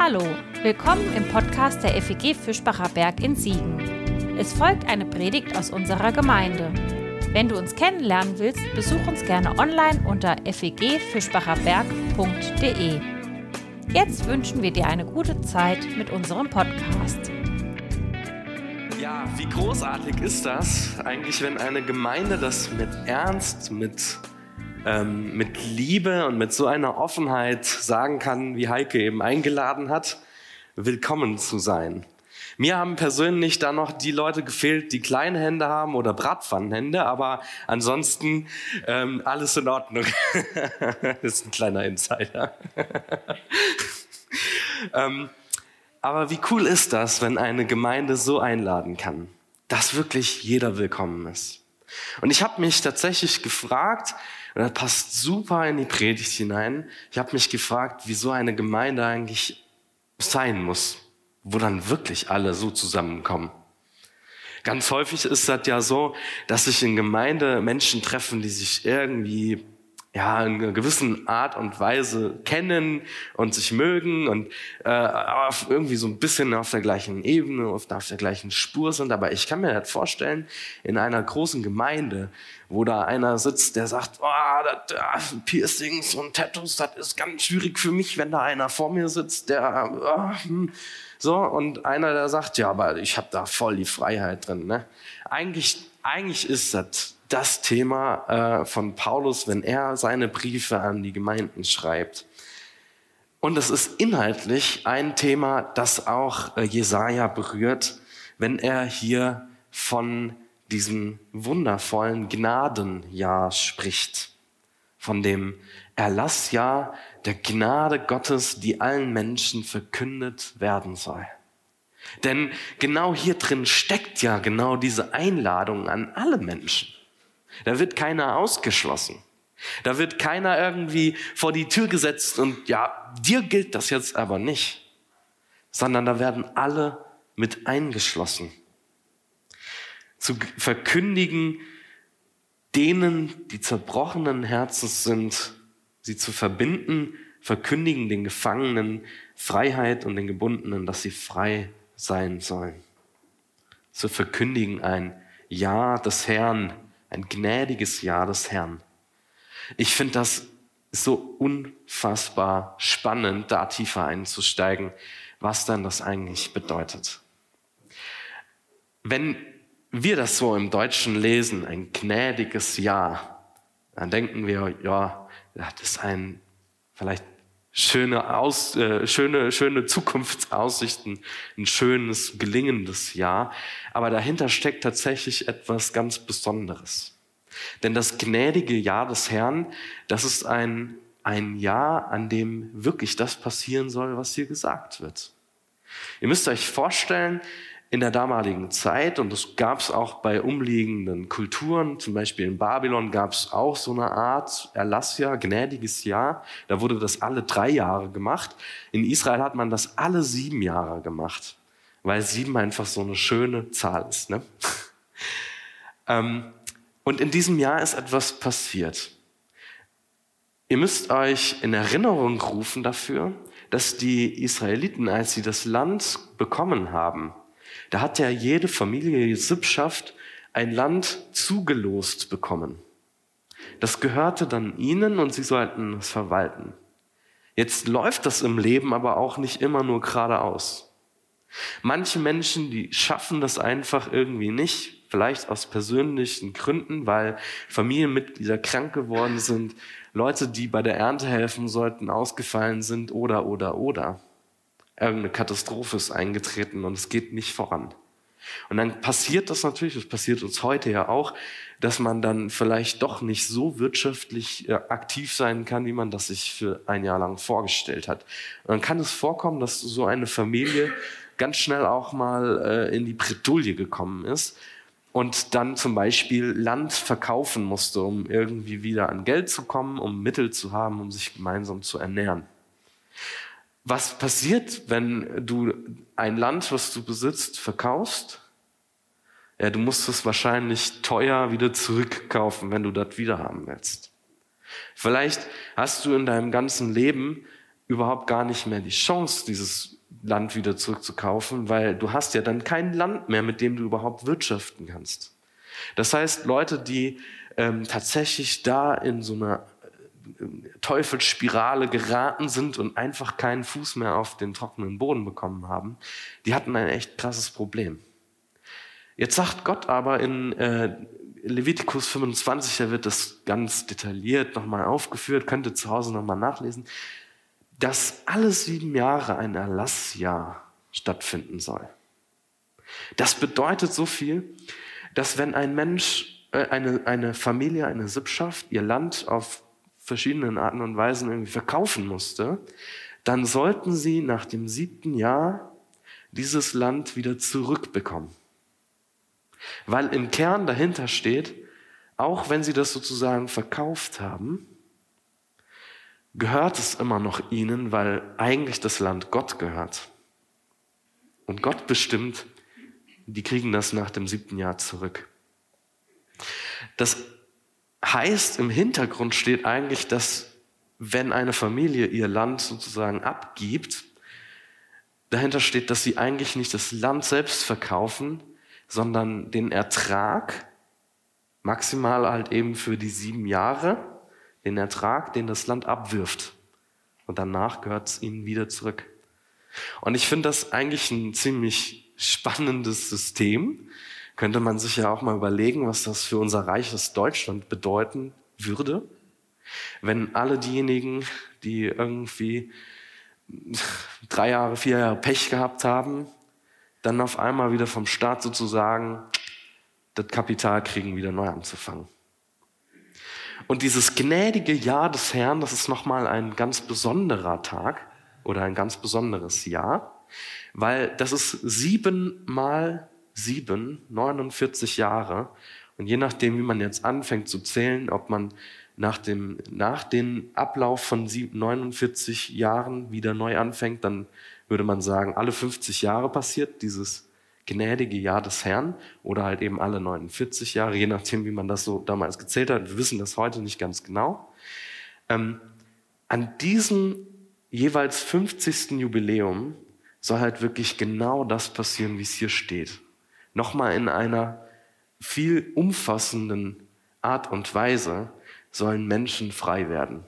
Hallo, willkommen im Podcast der FEG Fischbacher Berg in Siegen. Es folgt eine Predigt aus unserer Gemeinde. Wenn du uns kennenlernen willst, besuch uns gerne online unter fegfischbacherberg.de. Jetzt wünschen wir dir eine gute Zeit mit unserem Podcast. Ja, wie großartig ist das eigentlich, wenn eine Gemeinde das mit Ernst, mit ähm, mit Liebe und mit so einer Offenheit sagen kann, wie Heike eben eingeladen hat, willkommen zu sein. Mir haben persönlich da noch die Leute gefehlt, die kleine Hände haben oder Bratpfannenhände, aber ansonsten ähm, alles in Ordnung. das ist ein kleiner Insider. ähm, aber wie cool ist das, wenn eine Gemeinde so einladen kann, dass wirklich jeder willkommen ist? Und ich habe mich tatsächlich gefragt, und das passt super in die Predigt hinein. Ich habe mich gefragt, wie so eine Gemeinde eigentlich sein muss, wo dann wirklich alle so zusammenkommen. Ganz häufig ist das ja so, dass sich in Gemeinde Menschen treffen, die sich irgendwie ja, in einer gewissen Art und Weise kennen und sich mögen und äh, irgendwie so ein bisschen auf der gleichen Ebene, auf, auf der gleichen Spur sind. Aber ich kann mir das vorstellen, in einer großen Gemeinde, wo da einer sitzt, der sagt, oh, das, Piercings und Tattoos, das ist ganz schwierig für mich, wenn da einer vor mir sitzt, der oh, hm, so und einer, der sagt, ja, aber ich habe da voll die Freiheit drin. Ne? Eigentlich, eigentlich ist das das Thema äh, von Paulus, wenn er seine Briefe an die Gemeinden schreibt. Und es ist inhaltlich ein Thema, das auch äh, Jesaja berührt, wenn er hier von diesem wundervollen Gnadenjahr spricht, von dem Erlassjahr der Gnade Gottes, die allen Menschen verkündet werden soll. Denn genau hier drin steckt ja genau diese Einladung an alle Menschen. Da wird keiner ausgeschlossen. Da wird keiner irgendwie vor die Tür gesetzt und ja, dir gilt das jetzt aber nicht, sondern da werden alle mit eingeschlossen. Zu verkündigen, denen, die zerbrochenen Herzens sind, sie zu verbinden, verkündigen den Gefangenen Freiheit und den Gebundenen, dass sie frei sein sollen. Zu verkündigen ein Ja des Herrn ein gnädiges Jahr des Herrn. Ich finde das so unfassbar spannend, da tiefer einzusteigen, was dann das eigentlich bedeutet. Wenn wir das so im Deutschen lesen, ein gnädiges Jahr, dann denken wir, ja, das ist ein vielleicht schöne, Aus, äh, schöne, schöne Zukunftsaussichten, ein schönes, gelingendes Jahr. Aber dahinter steckt tatsächlich etwas ganz Besonderes. Denn das gnädige Jahr des Herrn, das ist ein, ein Jahr, an dem wirklich das passieren soll, was hier gesagt wird. Ihr müsst euch vorstellen, in der damaligen Zeit, und das gab es auch bei umliegenden Kulturen, zum Beispiel in Babylon gab es auch so eine Art Erlassjahr, gnädiges Jahr. Da wurde das alle drei Jahre gemacht. In Israel hat man das alle sieben Jahre gemacht, weil sieben einfach so eine schöne Zahl ist. Ne? ähm, und in diesem Jahr ist etwas passiert. Ihr müsst euch in Erinnerung rufen dafür, dass die Israeliten, als sie das Land bekommen haben, da hat ja jede Familie, jede Sippschaft ein Land zugelost bekommen. Das gehörte dann ihnen und sie sollten es verwalten. Jetzt läuft das im Leben aber auch nicht immer nur geradeaus. Manche Menschen, die schaffen das einfach irgendwie nicht, vielleicht aus persönlichen Gründen, weil Familienmitglieder krank geworden sind, Leute, die bei der Ernte helfen sollten, ausgefallen sind oder, oder, oder irgendeine Katastrophe ist eingetreten und es geht nicht voran. Und dann passiert das natürlich, das passiert uns heute ja auch, dass man dann vielleicht doch nicht so wirtschaftlich äh, aktiv sein kann, wie man das sich für ein Jahr lang vorgestellt hat. Und dann kann es vorkommen, dass so eine Familie ganz schnell auch mal äh, in die Bredouille gekommen ist und dann zum Beispiel Land verkaufen musste, um irgendwie wieder an Geld zu kommen, um Mittel zu haben, um sich gemeinsam zu ernähren. Was passiert, wenn du ein Land, was du besitzt, verkaufst? Ja, du musst es wahrscheinlich teuer wieder zurückkaufen, wenn du das wieder haben willst. Vielleicht hast du in deinem ganzen Leben überhaupt gar nicht mehr die Chance, dieses Land wieder zurückzukaufen, weil du hast ja dann kein Land mehr, mit dem du überhaupt wirtschaften kannst. Das heißt, Leute, die ähm, tatsächlich da in so einer Teufelsspirale geraten sind und einfach keinen Fuß mehr auf den trockenen Boden bekommen haben, die hatten ein echt krasses Problem. Jetzt sagt Gott aber in äh, Levitikus 25, da wird das ganz detailliert nochmal aufgeführt, könnt ihr zu Hause nochmal nachlesen, dass alle sieben Jahre ein Erlassjahr stattfinden soll. Das bedeutet so viel, dass wenn ein Mensch, äh, eine, eine Familie, eine Sippschaft ihr Land auf verschiedenen Arten und Weisen irgendwie verkaufen musste, dann sollten sie nach dem siebten Jahr dieses Land wieder zurückbekommen. Weil im Kern dahinter steht, auch wenn sie das sozusagen verkauft haben, gehört es immer noch ihnen, weil eigentlich das Land Gott gehört. Und Gott bestimmt, die kriegen das nach dem siebten Jahr zurück. Das heißt, im Hintergrund steht eigentlich, dass wenn eine Familie ihr Land sozusagen abgibt, dahinter steht, dass sie eigentlich nicht das Land selbst verkaufen, sondern den Ertrag, maximal halt eben für die sieben Jahre, den Ertrag, den das Land abwirft. Und danach gehört es ihnen wieder zurück. Und ich finde das eigentlich ein ziemlich spannendes System. Könnte man sich ja auch mal überlegen, was das für unser reiches Deutschland bedeuten würde, wenn alle diejenigen, die irgendwie drei Jahre, vier Jahre Pech gehabt haben, dann auf einmal wieder vom Staat sozusagen das Kapital kriegen, wieder neu anzufangen. Und dieses gnädige Jahr des Herrn, das ist nochmal ein ganz besonderer Tag oder ein ganz besonderes Jahr, weil das ist sieben mal sieben, 49 Jahre. Und je nachdem, wie man jetzt anfängt zu zählen, ob man nach dem, nach dem Ablauf von 49 Jahren wieder neu anfängt, dann würde man sagen, alle 50 Jahre passiert dieses gnädige Jahr des Herrn oder halt eben alle 49 Jahre, je nachdem, wie man das so damals gezählt hat. Wir wissen das heute nicht ganz genau. Ähm, an diesem jeweils 50. Jubiläum soll halt wirklich genau das passieren, wie es hier steht. Nochmal in einer viel umfassenden Art und Weise sollen Menschen frei werden.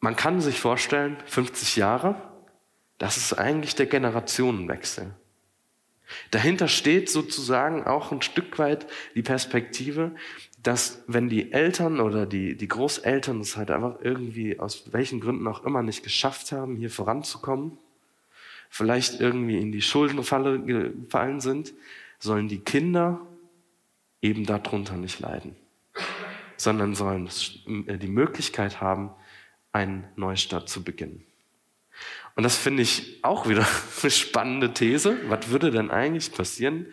Man kann sich vorstellen, 50 Jahre, das ist eigentlich der Generationenwechsel. Dahinter steht sozusagen auch ein Stück weit die Perspektive, dass wenn die Eltern oder die, die Großeltern es halt einfach irgendwie aus welchen Gründen auch immer nicht geschafft haben, hier voranzukommen, vielleicht irgendwie in die Schuldenfalle gefallen sind, sollen die Kinder eben darunter nicht leiden, sondern sollen die Möglichkeit haben, einen Neustart zu beginnen. Und das finde ich auch wieder eine spannende These. Was würde denn eigentlich passieren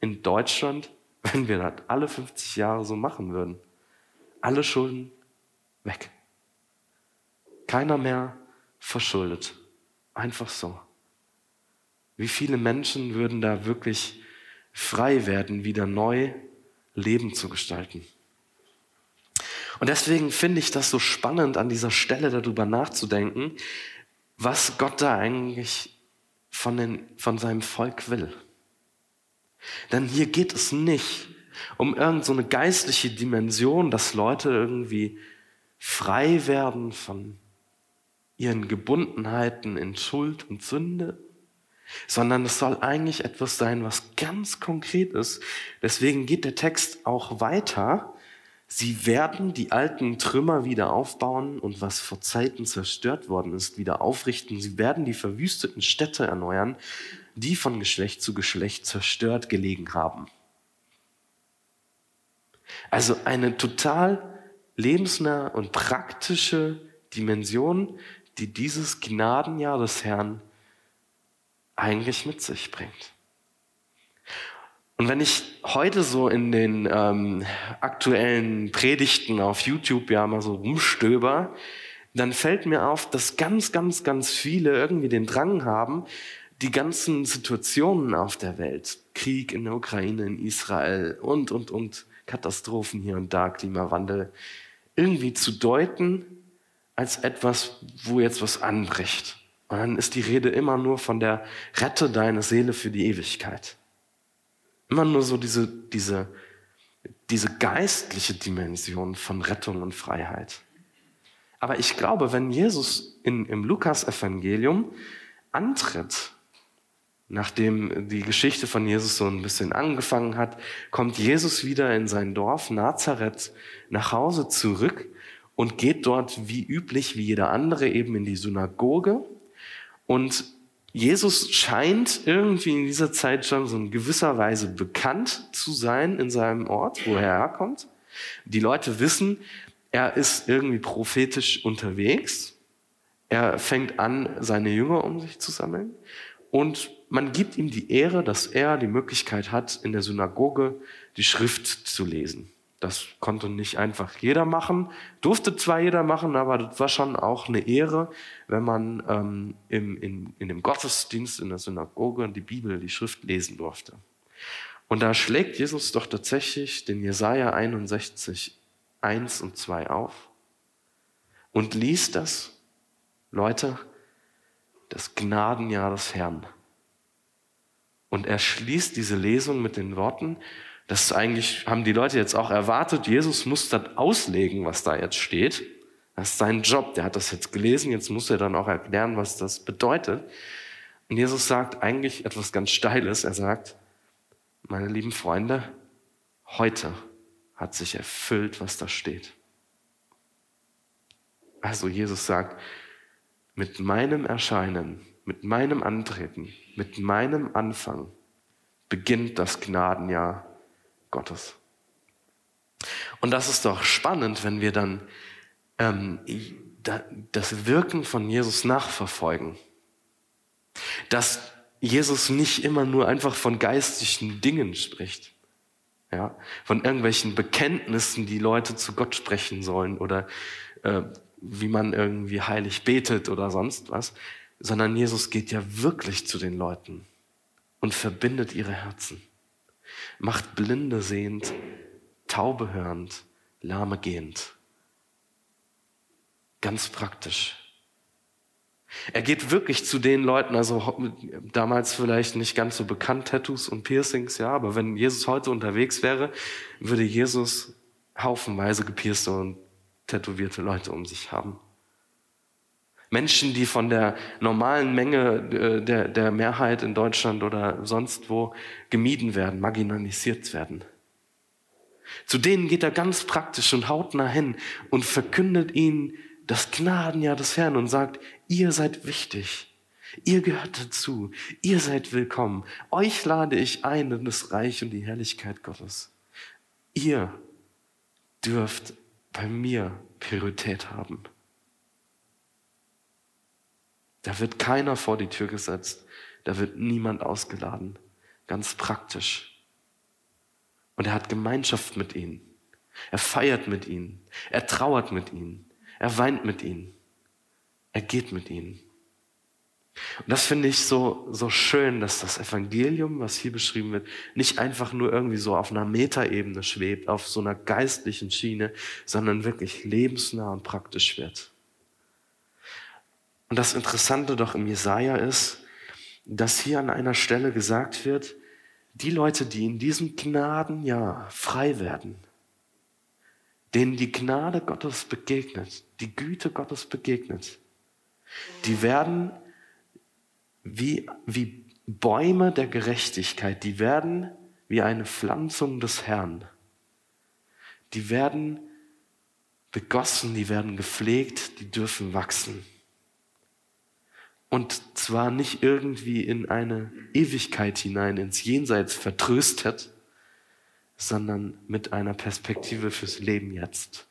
in Deutschland, wenn wir das alle 50 Jahre so machen würden? Alle Schulden weg. Keiner mehr verschuldet. Einfach so. Wie viele Menschen würden da wirklich frei werden, wieder neu Leben zu gestalten? Und deswegen finde ich das so spannend, an dieser Stelle darüber nachzudenken, was Gott da eigentlich von, den, von seinem Volk will. Denn hier geht es nicht um irgendeine so geistliche Dimension, dass Leute irgendwie frei werden von ihren Gebundenheiten in Schuld und Sünde, sondern es soll eigentlich etwas sein, was ganz konkret ist. Deswegen geht der Text auch weiter Sie werden die alten Trümmer wieder aufbauen und was vor Zeiten zerstört worden ist, wieder aufrichten. Sie werden die verwüsteten Städte erneuern, die von Geschlecht zu Geschlecht zerstört gelegen haben. Also eine total lebensnahe und praktische Dimension, die dieses Gnadenjahr des Herrn eigentlich mit sich bringt. Und wenn ich heute so in den ähm, aktuellen Predigten auf YouTube ja mal so rumstöber, dann fällt mir auf, dass ganz, ganz, ganz viele irgendwie den Drang haben, die ganzen Situationen auf der Welt, Krieg in der Ukraine, in Israel und, und, und, Katastrophen hier und da, Klimawandel, irgendwie zu deuten als etwas, wo jetzt was anbricht. Und dann ist die Rede immer nur von der Rette deine Seele für die Ewigkeit. Immer nur so diese, diese, diese geistliche Dimension von Rettung und Freiheit. Aber ich glaube, wenn Jesus in, im Lukas-Evangelium antritt, nachdem die Geschichte von Jesus so ein bisschen angefangen hat, kommt Jesus wieder in sein Dorf Nazareth nach Hause zurück und geht dort wie üblich, wie jeder andere, eben in die Synagoge. Und Jesus scheint irgendwie in dieser Zeit schon so in gewisser Weise bekannt zu sein in seinem Ort, wo er herkommt. Die Leute wissen, er ist irgendwie prophetisch unterwegs. Er fängt an, seine Jünger um sich zu sammeln. Und man gibt ihm die Ehre, dass er die Möglichkeit hat, in der Synagoge die Schrift zu lesen. Das konnte nicht einfach jeder machen, durfte zwar jeder machen, aber das war schon auch eine Ehre, wenn man ähm, im, in, in dem Gottesdienst in der Synagoge die Bibel, die Schrift lesen durfte. Und da schlägt Jesus doch tatsächlich den Jesaja 61, 1 und 2 auf und liest das, Leute, das Gnadenjahr des Herrn. Und er schließt diese Lesung mit den Worten, das eigentlich haben die Leute jetzt auch erwartet. Jesus muss das auslegen, was da jetzt steht. Das ist sein Job. Der hat das jetzt gelesen. Jetzt muss er dann auch erklären, was das bedeutet. Und Jesus sagt eigentlich etwas ganz Steiles. Er sagt, meine lieben Freunde, heute hat sich erfüllt, was da steht. Also Jesus sagt, mit meinem Erscheinen, mit meinem Antreten, mit meinem Anfang beginnt das Gnadenjahr Gottes. Und das ist doch spannend, wenn wir dann ähm, das Wirken von Jesus nachverfolgen. Dass Jesus nicht immer nur einfach von geistlichen Dingen spricht. Ja, von irgendwelchen Bekenntnissen, die Leute zu Gott sprechen sollen oder äh, wie man irgendwie heilig betet oder sonst was, sondern Jesus geht ja wirklich zu den Leuten und verbindet ihre Herzen macht Blinde sehend, Taube hörend, Lahme gehend. Ganz praktisch. Er geht wirklich zu den Leuten, also damals vielleicht nicht ganz so bekannt, Tattoos und Piercings, ja, aber wenn Jesus heute unterwegs wäre, würde Jesus haufenweise gepierste und tätowierte Leute um sich haben. Menschen, die von der normalen Menge äh, der, der Mehrheit in Deutschland oder sonst wo gemieden werden, marginalisiert werden. Zu denen geht er ganz praktisch und hautnah hin und verkündet ihnen das Gnadenjahr des Herrn und sagt, ihr seid wichtig. Ihr gehört dazu. Ihr seid willkommen. Euch lade ich ein in das Reich und die Herrlichkeit Gottes. Ihr dürft bei mir Priorität haben. Da wird keiner vor die Tür gesetzt. Da wird niemand ausgeladen. Ganz praktisch. Und er hat Gemeinschaft mit ihnen. Er feiert mit ihnen. Er trauert mit ihnen. Er weint mit ihnen. Er geht mit ihnen. Und das finde ich so, so schön, dass das Evangelium, was hier beschrieben wird, nicht einfach nur irgendwie so auf einer Metaebene schwebt, auf so einer geistlichen Schiene, sondern wirklich lebensnah und praktisch wird. Und das Interessante doch im Jesaja ist, dass hier an einer Stelle gesagt wird, die Leute, die in diesem Gnadenjahr frei werden, denen die Gnade Gottes begegnet, die Güte Gottes begegnet, die werden wie, wie Bäume der Gerechtigkeit, die werden wie eine Pflanzung des Herrn. Die werden begossen, die werden gepflegt, die dürfen wachsen. Und zwar nicht irgendwie in eine Ewigkeit hinein, ins Jenseits vertröstet, sondern mit einer Perspektive fürs Leben jetzt.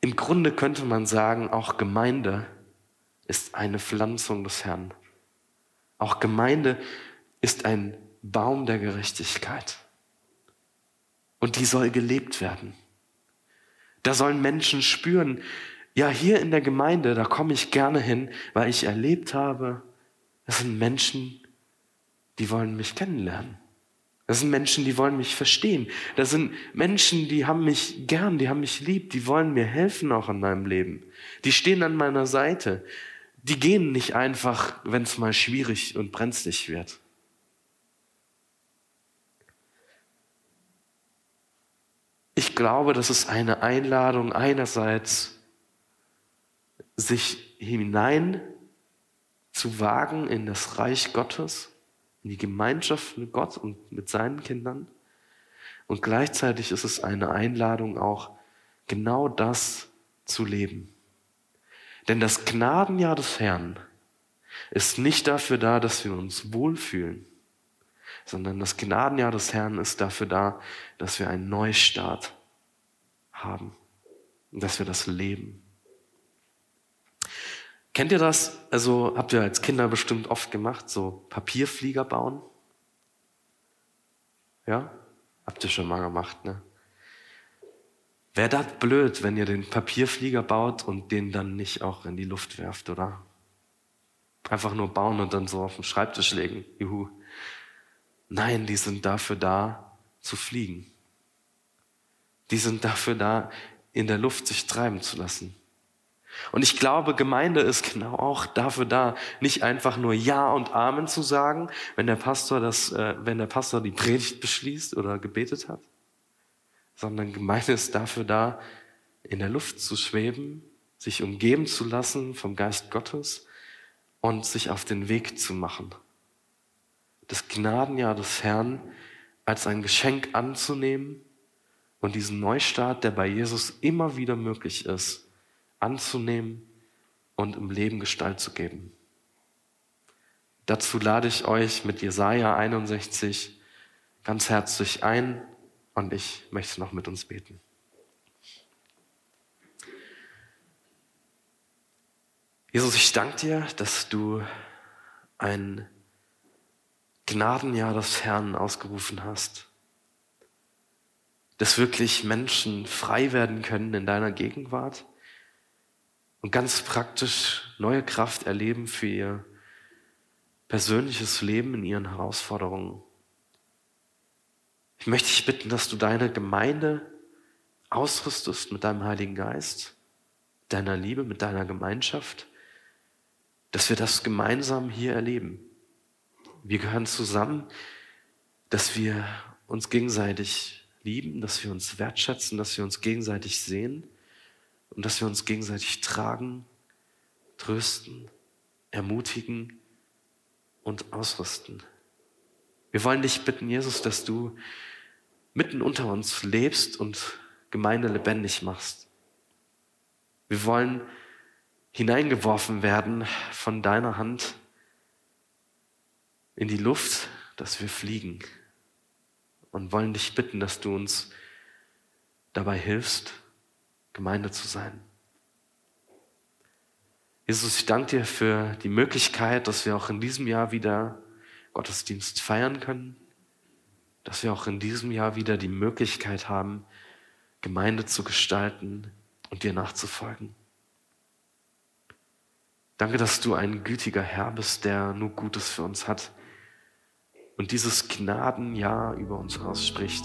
Im Grunde könnte man sagen, auch Gemeinde ist eine Pflanzung des Herrn. Auch Gemeinde ist ein Baum der Gerechtigkeit. Und die soll gelebt werden. Da sollen Menschen spüren, ja, hier in der Gemeinde, da komme ich gerne hin, weil ich erlebt habe, es sind Menschen, die wollen mich kennenlernen. Das sind Menschen, die wollen mich verstehen. Das sind Menschen, die haben mich gern, die haben mich lieb, die wollen mir helfen auch in meinem Leben. Die stehen an meiner Seite. Die gehen nicht einfach, wenn es mal schwierig und brenzlig wird. Ich glaube, das ist eine Einladung einerseits, sich hinein zu wagen in das Reich Gottes, in die Gemeinschaft mit Gott und mit seinen Kindern. Und gleichzeitig ist es eine Einladung auch, genau das zu leben. Denn das Gnadenjahr des Herrn ist nicht dafür da, dass wir uns wohlfühlen, sondern das Gnadenjahr des Herrn ist dafür da, dass wir einen Neustart haben und dass wir das leben. Kennt ihr das? Also habt ihr als Kinder bestimmt oft gemacht, so Papierflieger bauen? Ja? Habt ihr schon mal gemacht, ne? Wäre das blöd, wenn ihr den Papierflieger baut und den dann nicht auch in die Luft werft, oder? Einfach nur bauen und dann so auf den Schreibtisch legen. Juhu. Nein, die sind dafür da, zu fliegen. Die sind dafür da, in der Luft sich treiben zu lassen. Und ich glaube, Gemeinde ist genau auch dafür da, nicht einfach nur Ja und Amen zu sagen, wenn der Pastor das, äh, wenn der Pastor die Predigt beschließt oder gebetet hat, sondern Gemeinde ist dafür da, in der Luft zu schweben, sich umgeben zu lassen vom Geist Gottes und sich auf den Weg zu machen. Das Gnadenjahr des Herrn als ein Geschenk anzunehmen und diesen Neustart, der bei Jesus immer wieder möglich ist, anzunehmen und im Leben Gestalt zu geben. Dazu lade ich euch mit Jesaja 61 ganz herzlich ein und ich möchte noch mit uns beten. Jesus, ich danke dir, dass du ein Gnadenjahr des Herrn ausgerufen hast, dass wirklich Menschen frei werden können in deiner Gegenwart und ganz praktisch neue Kraft erleben für ihr persönliches Leben in ihren Herausforderungen. Ich möchte dich bitten, dass du deine Gemeinde ausrüstest mit deinem Heiligen Geist, deiner Liebe, mit deiner Gemeinschaft, dass wir das gemeinsam hier erleben. Wir gehören zusammen, dass wir uns gegenseitig lieben, dass wir uns wertschätzen, dass wir uns gegenseitig sehen und dass wir uns gegenseitig tragen, trösten, ermutigen und ausrüsten. Wir wollen dich bitten, Jesus, dass du mitten unter uns lebst und Gemeinde lebendig machst. Wir wollen hineingeworfen werden von deiner Hand in die Luft, dass wir fliegen und wollen dich bitten, dass du uns dabei hilfst, Gemeinde zu sein. Jesus, ich danke dir für die Möglichkeit, dass wir auch in diesem Jahr wieder Gottesdienst feiern können, dass wir auch in diesem Jahr wieder die Möglichkeit haben, Gemeinde zu gestalten und dir nachzufolgen. Danke, dass du ein gütiger Herr bist, der nur Gutes für uns hat und dieses Gnadenjahr über uns ausspricht.